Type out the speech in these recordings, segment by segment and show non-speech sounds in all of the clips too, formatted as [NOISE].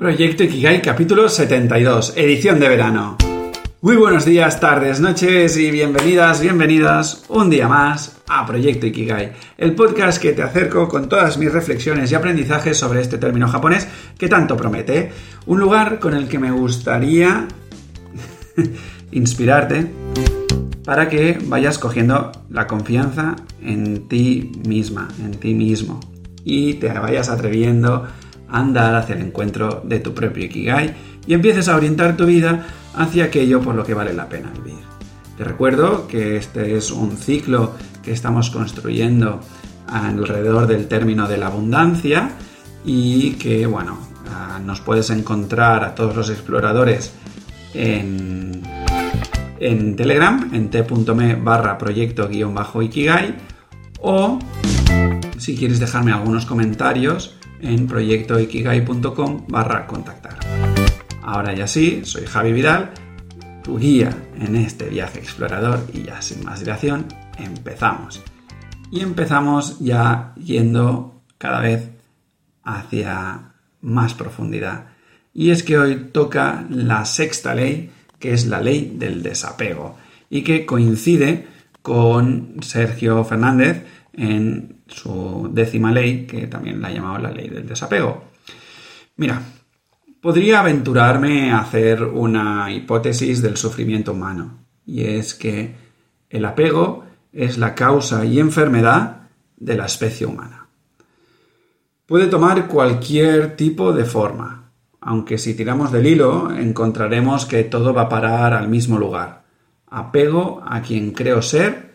Proyecto Ikigai capítulo 72, edición de verano. Muy buenos días, tardes, noches y bienvenidas, bienvenidas un día más a Proyecto Ikigai, el podcast que te acerco con todas mis reflexiones y aprendizajes sobre este término japonés que tanto promete. Un lugar con el que me gustaría [LAUGHS] inspirarte para que vayas cogiendo la confianza en ti misma, en ti mismo y te vayas atreviendo andar hacia el encuentro de tu propio Ikigai y empieces a orientar tu vida hacia aquello por lo que vale la pena vivir. Te recuerdo que este es un ciclo que estamos construyendo alrededor del término de la abundancia y que, bueno, ah, nos puedes encontrar a todos los exploradores en, en Telegram, en t.me barra proyecto guion bajo Ikigai o si quieres dejarme algunos comentarios en proyectoikigai.com barra contactar. Ahora ya sí, soy Javi Vidal, tu guía en este viaje explorador y ya sin más dilación, empezamos. Y empezamos ya yendo cada vez hacia más profundidad. Y es que hoy toca la sexta ley, que es la ley del desapego, y que coincide con Sergio Fernández en su décima ley, que también la ha llamado la ley del desapego. Mira, podría aventurarme a hacer una hipótesis del sufrimiento humano, y es que el apego es la causa y enfermedad de la especie humana. Puede tomar cualquier tipo de forma, aunque si tiramos del hilo encontraremos que todo va a parar al mismo lugar. Apego a quien creo ser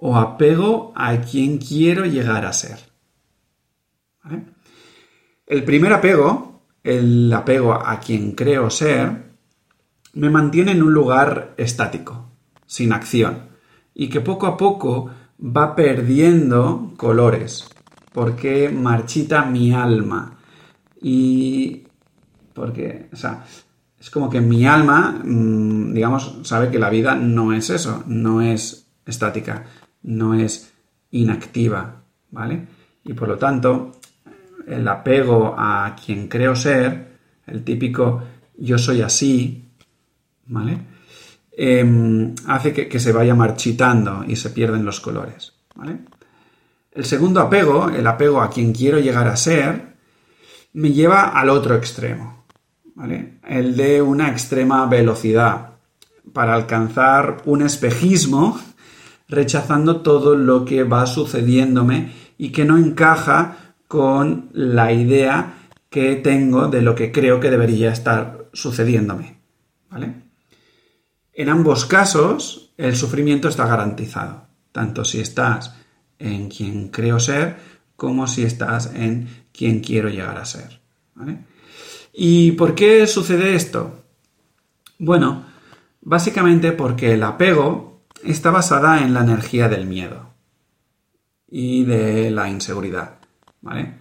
o apego a quien quiero llegar a ser. El primer apego, el apego a quien creo ser, me mantiene en un lugar estático, sin acción, y que poco a poco va perdiendo colores, porque marchita mi alma. Y porque, o sea, es como que mi alma, mm, digamos, sabe que la vida no es eso, no es estática, no es inactiva, ¿vale? Y por lo tanto, el apego a quien creo ser, el típico yo soy así, ¿vale? Em, hace que, que, se vaya marchitando y se pierden los colores, ¿vale? El segundo apego, el apego a quien quiero llegar a ser, me lleva al otro extremo, ¿vale? El de una extrema velocidad para alcanzar un espejismo rechazando todo lo que va sucediéndome y que no encaja con la idea que tengo de lo que creo que debería estar sucediéndome. ¿Vale? En ambos casos, el sufrimiento está garantizado, tanto si estás en quien creo ser como si estás en quien quiero llegar a ser. ¿vale? ¿Y por qué sucede esto? Bueno, básicamente porque el apego está basada en la energía del miedo y de la inseguridad. ¿vale?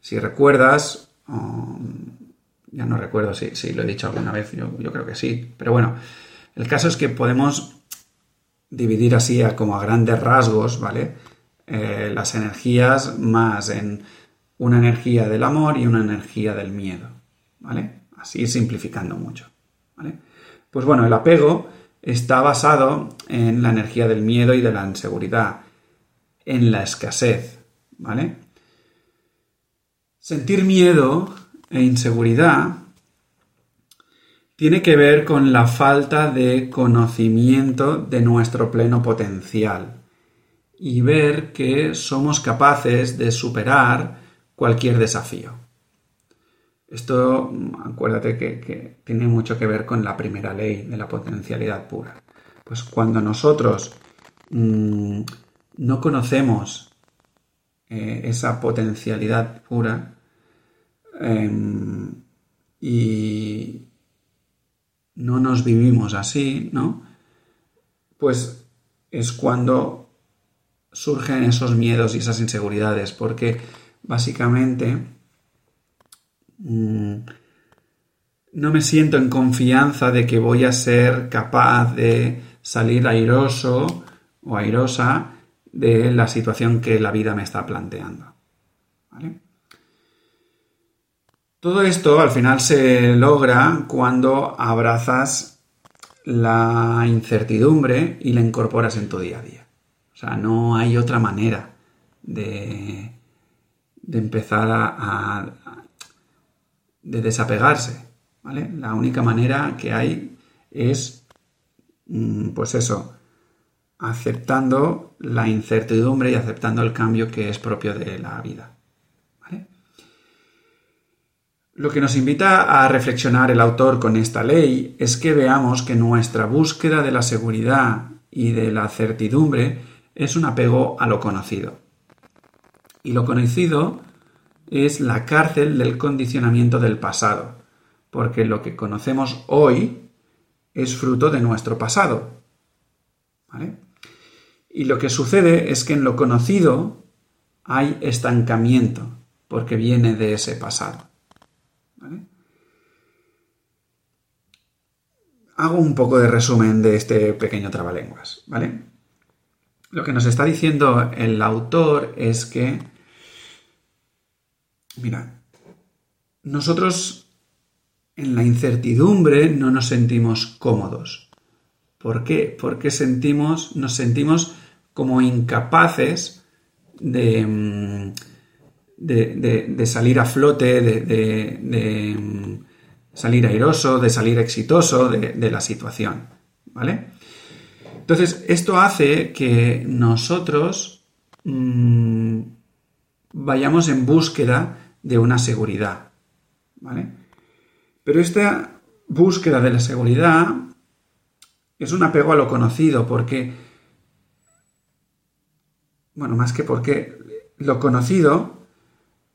Si recuerdas, ya no recuerdo si, lo he dicho alguna vez, yo, creo que sí, pero bueno, el caso es que podemos dividir así como a grandes rasgos, ¿vale? Eh, las energías más en una energía del amor y una energía del miedo, ¿vale? Así simplificando mucho, ¿vale? Pues bueno, el apego está basado en la energía del miedo y de la inseguridad, en la escasez, ¿vale? Sentir miedo e inseguridad tiene que ver con la falta de conocimiento de nuestro pleno potencial y ver que somos capaces de superar cualquier desafío. Esto, acuérdate que, tiene mucho que ver con la primera ley de la potencialidad pura. Pues cuando nosotros mm, no conocemos eh, esa potencialidad pura em, y no nos vivimos así, ¿no? Pues es cuando surgen esos miedos y esas inseguridades, porque básicamente Mm, no me siento en confianza de que voy a ser capaz de salir airoso o airosa de la situación que la vida me está planteando. Todo esto al final se logra cuando abrazas la incertidumbre y la incorporas en tu día a día. O sea, no hay otra manera de, de empezar a, de desapegarse. ¿vale? La única manera que hay es, mm, pues eso, aceptando la incertidumbre y aceptando el cambio que es propio de la vida. Lo que nos invita a reflexionar el autor con esta ley es que veamos que nuestra búsqueda de la seguridad y de la certidumbre es un apego a lo conocido. Y lo conocido es la cárcel del condicionamiento del pasado, porque lo que conocemos hoy es fruto de nuestro pasado. Y lo que sucede es que en lo conocido hay estancamiento, porque viene de ese pasado. Hago un poco de resumen de este pequeño trabalenguas, ¿vale? Lo que nos está diciendo el autor es que, mira, nosotros en la incertidumbre no nos sentimos cómodos. ¿Por qué? Porque sentimos, nos sentimos como incapaces de, mm, de, salir a flote, de, mm, salir airoso, de salir exitoso de, la situación. ¿Vale? Entonces, esto hace que nosotros mm, vayamos en búsqueda de una seguridad. ¿Vale? Pero esta búsqueda de la seguridad es un apego a lo conocido, porque, bueno, más que porque lo conocido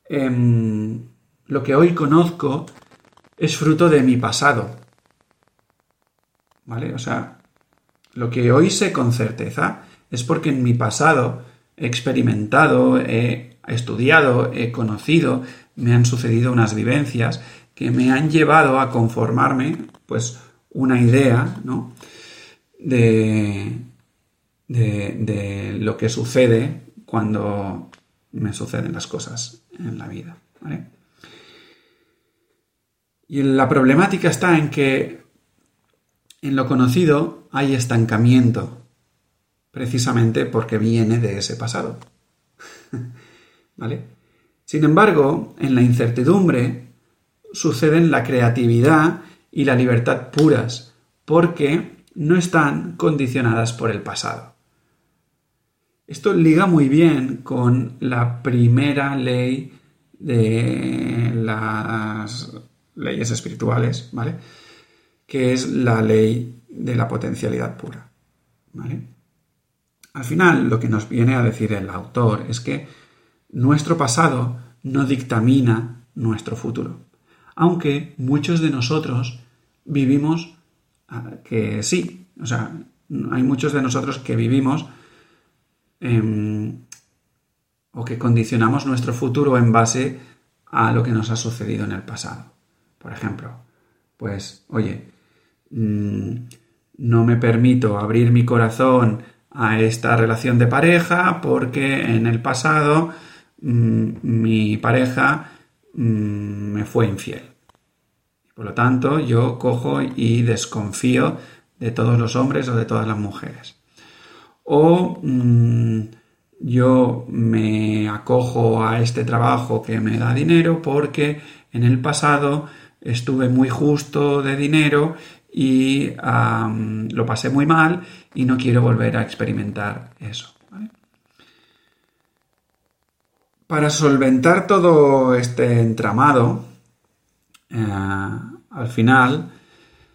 Em, lo que hoy conozco es fruto de mi pasado. ¿Vale? O sea, lo que hoy sé con certeza es porque en mi pasado he experimentado, he estudiado, he conocido, me han sucedido unas vivencias que me han llevado a conformarme, pues, una idea, ¿no? De lo que sucede cuando me suceden las cosas en la vida. Y la problemática está en que en lo conocido hay estancamiento, precisamente porque viene de ese pasado. [LAUGHS] ¿Vale? Sin embargo, en la incertidumbre suceden la creatividad y la libertad puras, porque no están condicionadas por el pasado. Esto liga muy bien con la primera ley de las leyes espirituales, ¿vale? Que es la ley de la potencialidad pura, ¿vale? Al final, lo que nos viene a decir el autor es que nuestro pasado no dictamina nuestro futuro, aunque muchos de nosotros vivimos ah, que sí, o sea, hay muchos de nosotros que vivimos Em, o que condicionamos nuestro futuro en base a lo que nos ha sucedido en el pasado. Por ejemplo, pues, oye, mm, no me permito abrir mi corazón a esta relación de pareja porque en el pasado mi pareja mm, me fue infiel. Por lo tanto, yo cojo y desconfío de todos los hombres o de todas las mujeres o mm, yo me acojo a este trabajo que me da dinero porque en el pasado estuve muy justo de dinero y lo pasé muy mal y no quiero volver a experimentar eso. Para solventar todo este entramado, eh, al final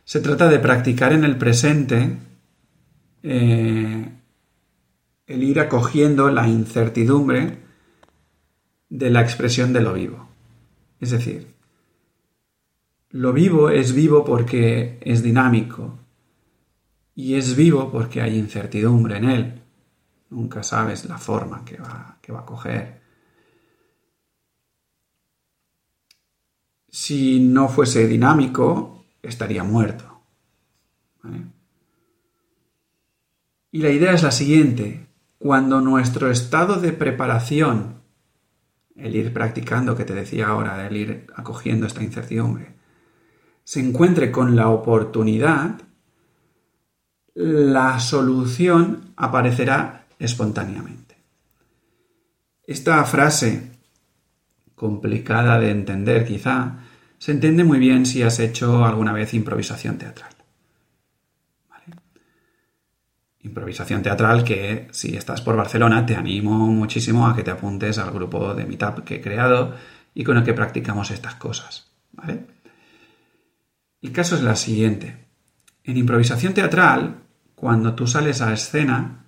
se trata de practicar en el presente eh, el ir acogiendo la incertidumbre de la expresión de lo vivo. Es decir, lo vivo es vivo porque es dinámico y es vivo porque hay incertidumbre en él. Nunca sabes la forma que va, que va a coger. Si no fuese dinámico, estaría muerto. Y la idea es la siguiente cuando nuestro estado de preparación el ir practicando que te decía ahora, el ir acogiendo esta incertidumbre, se encuentre con la oportunidad, la solución aparecerá espontáneamente. Esta frase, complicada de entender quizá, se entiende muy bien si has hecho alguna vez improvisación teatral. Improvisación teatral que si estás por Barcelona te animo muchísimo a que te apuntes al grupo de Meetup que he creado y con el que practicamos estas cosas. El caso es la siguiente. En improvisación teatral, cuando tú sales a escena,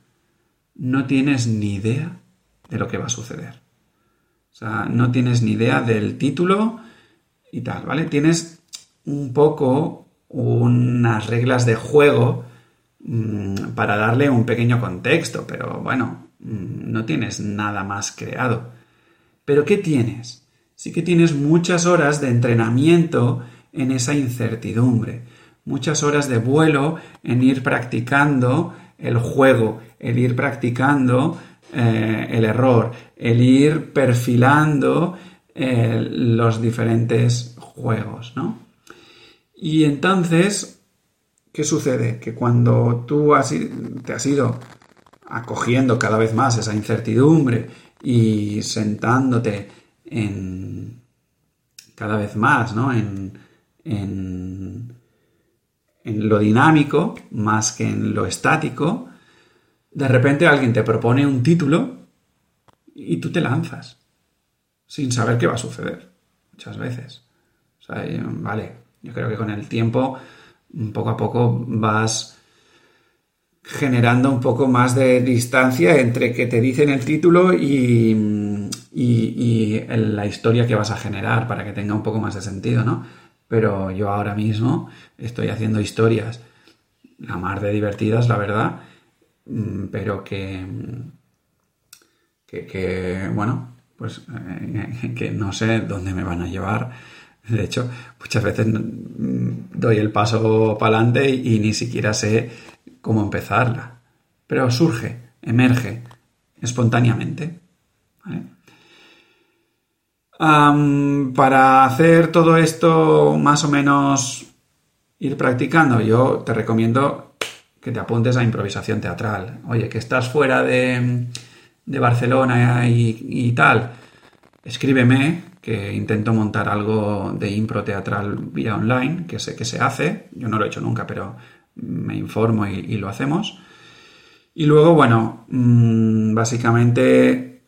no tienes ni idea de lo que va a suceder. O sea, no tienes ni idea del título y tal, ¿vale? Tienes un poco unas reglas de juego mm, para darle un pequeño contexto, pero bueno, mm, no tienes nada más creado. Pero ¿qué tienes? Sí que tienes muchas horas de entrenamiento en esa incertidumbre, muchas horas de vuelo en ir practicando el juego, el ir practicando eh, el error, el ir perfilando eh, los diferentes juegos, ¿no? Y entonces, ¿qué sucede? Que cuando tú te has ido acogiendo cada vez más esa incertidumbre y sentándote en cada vez más, ¿no? En, en, lo dinámico más que en lo estático, de repente alguien te propone un título y tú te lanzas sin saber qué va a suceder muchas veces. O sea, vale, yo creo que con el tiempo, poco a poco vas generando un poco más de distancia entre que te dicen el título y, y, y, la historia que vas a generar para que tenga un poco más de sentido, ¿no? pero yo ahora mismo estoy haciendo historias la mar de divertidas, la verdad, mm, pero que, que, bueno, pues eh, que no sé dónde me van a llevar. De hecho, muchas veces mm, doy el paso para adelante y ni siquiera sé cómo empezarla. Pero surge, emerge espontáneamente. para hacer todo esto más o menos ir practicando, yo te recomiendo que te apuntes a improvisación teatral. Oye, que estás fuera de, Barcelona y, tal, escríbeme, que intento montar algo de impro teatral vía online, que sé que se hace. Yo no lo he hecho nunca, pero me informo y, y lo hacemos. Y luego, bueno, mm, básicamente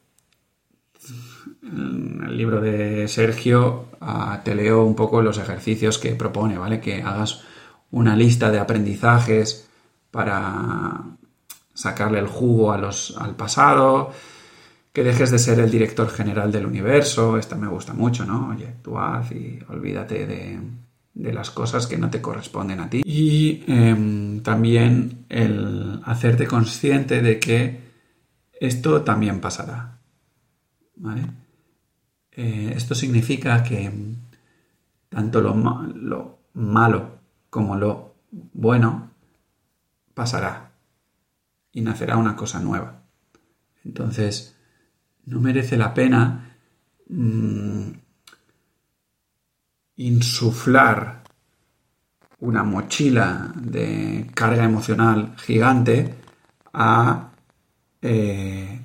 en el libro de Sergio ah, te leo un poco los ejercicios que propone, ¿vale? Que hagas una lista de aprendizajes para sacarle el jugo a los, al pasado, que dejes de ser el director general del universo, esta me gusta mucho, ¿no? Oye, tú haz y olvídate de, las cosas que no te corresponden a ti. Y em, también el hacerte consciente de que esto también pasará, ¿vale? Eh, esto significa que tanto lo, malo como lo bueno pasará y nacerá una cosa nueva. Entonces, no merece la pena mm, insuflar una mochila de carga emocional gigante a eh,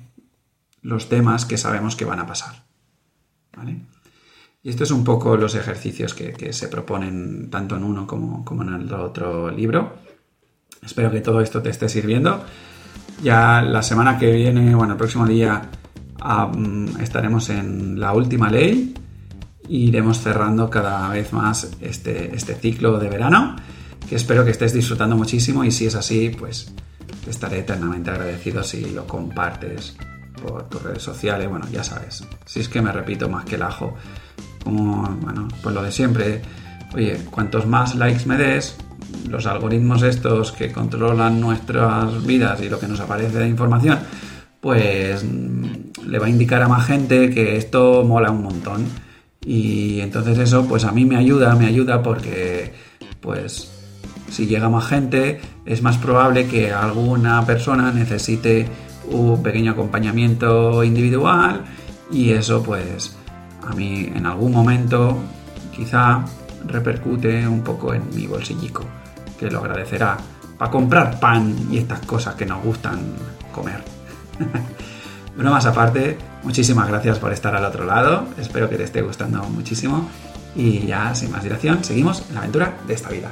los temas que sabemos que van a pasar. Y estos son un poco los ejercicios que, se proponen tanto en uno como, en el otro libro. Espero que todo esto te esté sirviendo. Ya la semana que viene, bueno, el próximo día estaremos en la última ley iremos cerrando cada vez más este, este ciclo de verano, que espero que estés disfrutando muchísimo y si es así, pues te estaré eternamente agradecido si lo compartes por tus redes sociales, bueno, ya sabes. Si es que me repito más que el ajo. Como, bueno, pues lo de siempre. Oye, cuantos más likes me des, los algoritmos estos que controlan nuestras vidas y lo que nos aparece de información, pues mm, le va a indicar a más gente que esto mola un montón. Y entonces eso, pues a mí me ayuda, me ayuda porque, pues, si llega más gente, es más probable que alguna persona necesite un pequeño acompañamiento individual y eso pues a mí en algún momento quizá repercute un poco en mi bolsillico, que lo agradecerá para comprar pan y estas cosas que nos gustan comer. [LAUGHS] más aparte, muchísimas gracias por estar al otro lado, espero que te esté gustando muchísimo y ya sin más dilación, seguimos en la aventura de esta vida.